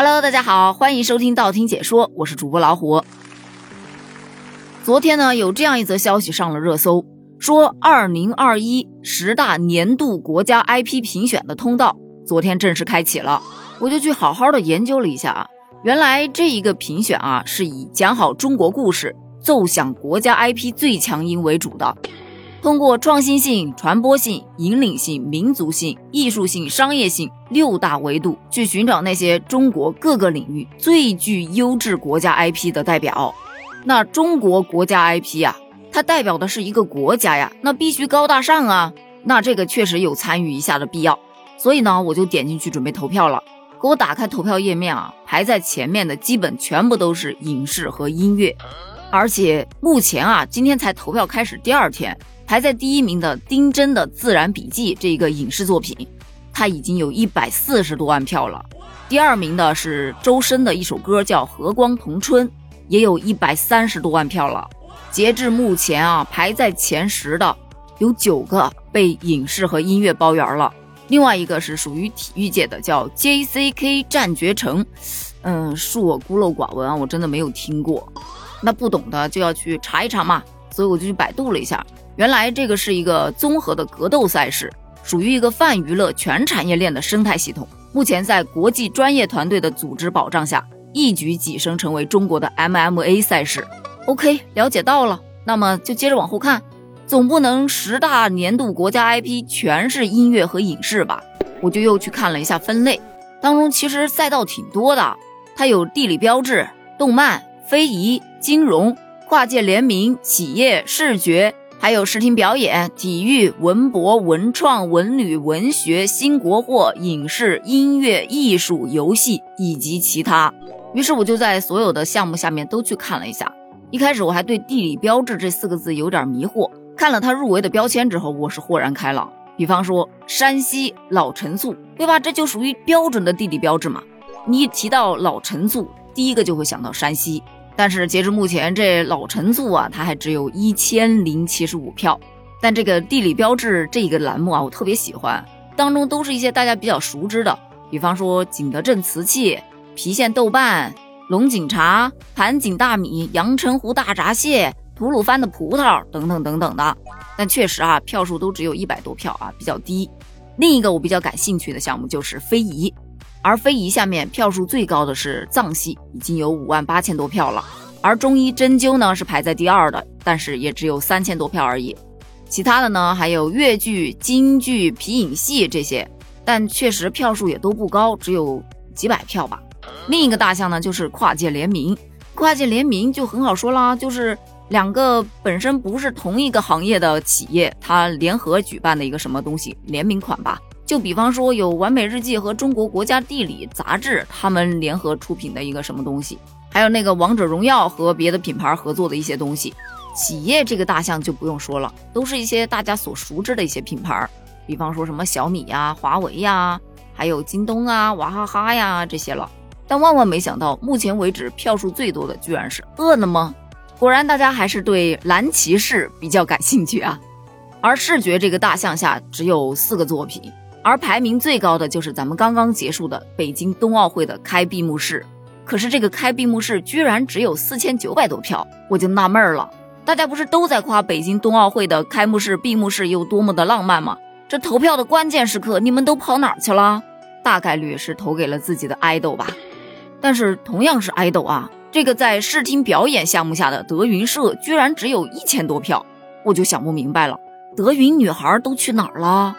Hello，大家好，欢迎收听道听解说，我是主播老虎。昨天呢，有这样一则消息上了热搜，说二零二一十大年度国家 IP 评选的通道昨天正式开启了。我就去好好的研究了一下啊，原来这一个评选啊，是以讲好中国故事、奏响国家 IP 最强音为主的。通过创新性、传播性、引领性、民族性、艺术性、商业性六大维度，去寻找那些中国各个领域最具优质国家 IP 的代表。那中国国家 IP 呀，它代表的是一个国家呀，那必须高大上啊。那这个确实有参与一下的必要。所以呢，我就点进去准备投票了。给我打开投票页面啊，排在前面的基本全部都是影视和音乐，而且目前啊，今天才投票开始第二天。排在第一名的丁真的《自然笔记》这一个影视作品，它已经有一百四十多万票了。第二名的是周深的一首歌，叫《和光同春》，也有一百三十多万票了。截至目前啊，排在前十的有九个被影视和音乐包圆了。另外一个是属于体育界的，叫 J.C.K. 战绝城。嗯，恕我孤陋寡闻啊，我真的没有听过。那不懂的就要去查一查嘛。所以我就去百度了一下。原来这个是一个综合的格斗赛事，属于一个泛娱乐全产业链的生态系统。目前在国际专业团队的组织保障下，一举跻身成为中国的 MMA 赛事。OK，了解到了，那么就接着往后看，总不能十大年度国家 IP 全是音乐和影视吧？我就又去看了一下分类，当中其实赛道挺多的，它有地理标志、动漫、非遗、金融、跨界联名、企业、视觉。还有视听表演、体育、文博、文创、文旅、文学、新国货、影视、音乐、艺术、游戏以及其他。于是我就在所有的项目下面都去看了一下。一开始我还对“地理标志”这四个字有点迷惑，看了它入围的标签之后，我是豁然开朗。比方说山西老陈醋，对吧？这就属于标准的地理标志嘛。你一提到老陈醋，第一个就会想到山西。但是截至目前，这老陈醋啊，它还只有一千零七十五票。但这个地理标志这个栏目啊，我特别喜欢，当中都是一些大家比较熟知的，比方说景德镇瓷器、郫县豆瓣、龙井茶、盘锦大米、阳澄湖大闸蟹、吐鲁番的葡萄等等等等的。但确实啊，票数都只有一百多票啊，比较低。另一个我比较感兴趣的项目就是非遗。而非遗下面票数最高的是藏戏，已经有五万八千多票了。而中医针灸呢是排在第二的，但是也只有三千多票而已。其他的呢还有越剧、京剧、皮影戏这些，但确实票数也都不高，只有几百票吧。另一个大项呢就是跨界联名，跨界联名就很好说啦，就是两个本身不是同一个行业的企业，它联合举办的一个什么东西联名款吧。就比方说，有完美日记和中国国家地理杂志他们联合出品的一个什么东西，还有那个王者荣耀和别的品牌合作的一些东西。企业这个大项就不用说了，都是一些大家所熟知的一些品牌，比方说什么小米呀、华为呀，还有京东啊、娃哈哈呀这些了。但万万没想到，目前为止票数最多的居然是饿了么。果然，大家还是对蓝骑士比较感兴趣啊。而视觉这个大项下只有四个作品。而排名最高的就是咱们刚刚结束的北京冬奥会的开闭幕式，可是这个开闭幕式居然只有四千九百多票，我就纳闷了。大家不是都在夸北京冬奥会的开幕式、闭幕式有多么的浪漫吗？这投票的关键时刻，你们都跑哪儿去了？大概率是投给了自己的爱豆吧。但是同样是爱豆啊，这个在视听表演项目下的德云社居然只有一千多票，我就想不明白了，德云女孩都去哪儿了？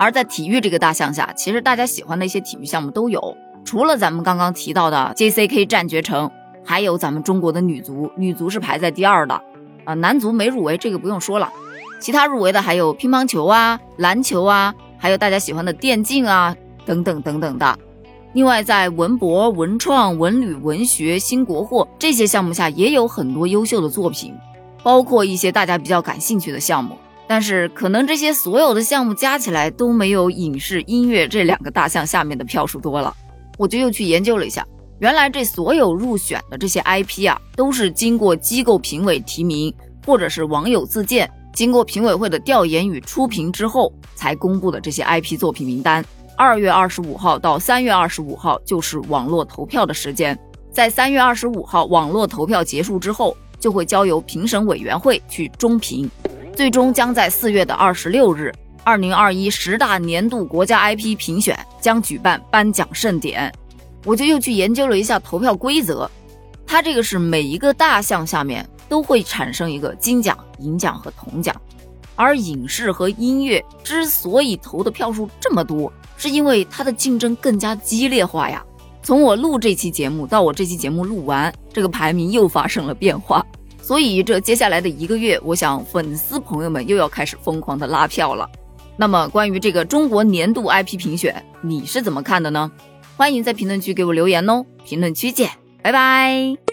而在体育这个大项下，其实大家喜欢的一些体育项目都有，除了咱们刚刚提到的 J.C.K. 战绝城，还有咱们中国的女足，女足是排在第二的，啊，男足没入围，这个不用说了。其他入围的还有乒乓球啊、篮球啊，还有大家喜欢的电竞啊，等等等等的。另外，在文博、文创、文旅、文学、新国货这些项目下，也有很多优秀的作品，包括一些大家比较感兴趣的项目。但是可能这些所有的项目加起来都没有影视音乐这两个大项下面的票数多了，我就又去研究了一下，原来这所有入选的这些 IP 啊，都是经过机构评委提名，或者是网友自荐，经过评委会的调研与初评之后才公布的这些 IP 作品名单。二月二十五号到三月二十五号就是网络投票的时间。在三月二十五号网络投票结束之后，就会交由评审委员会去中评，最终将在四月的二十六日，二零二一十大年度国家 IP 评选将举办颁奖盛典。我就又去研究了一下投票规则，它这个是每一个大项下面都会产生一个金奖、银奖和铜奖，而影视和音乐之所以投的票数这么多，是因为它的竞争更加激烈化呀。从我录这期节目到我这期节目录完，这个排名又发生了变化。所以这接下来的一个月，我想粉丝朋友们又要开始疯狂的拉票了。那么关于这个中国年度 IP 评选，你是怎么看的呢？欢迎在评论区给我留言哦。评论区见，拜拜。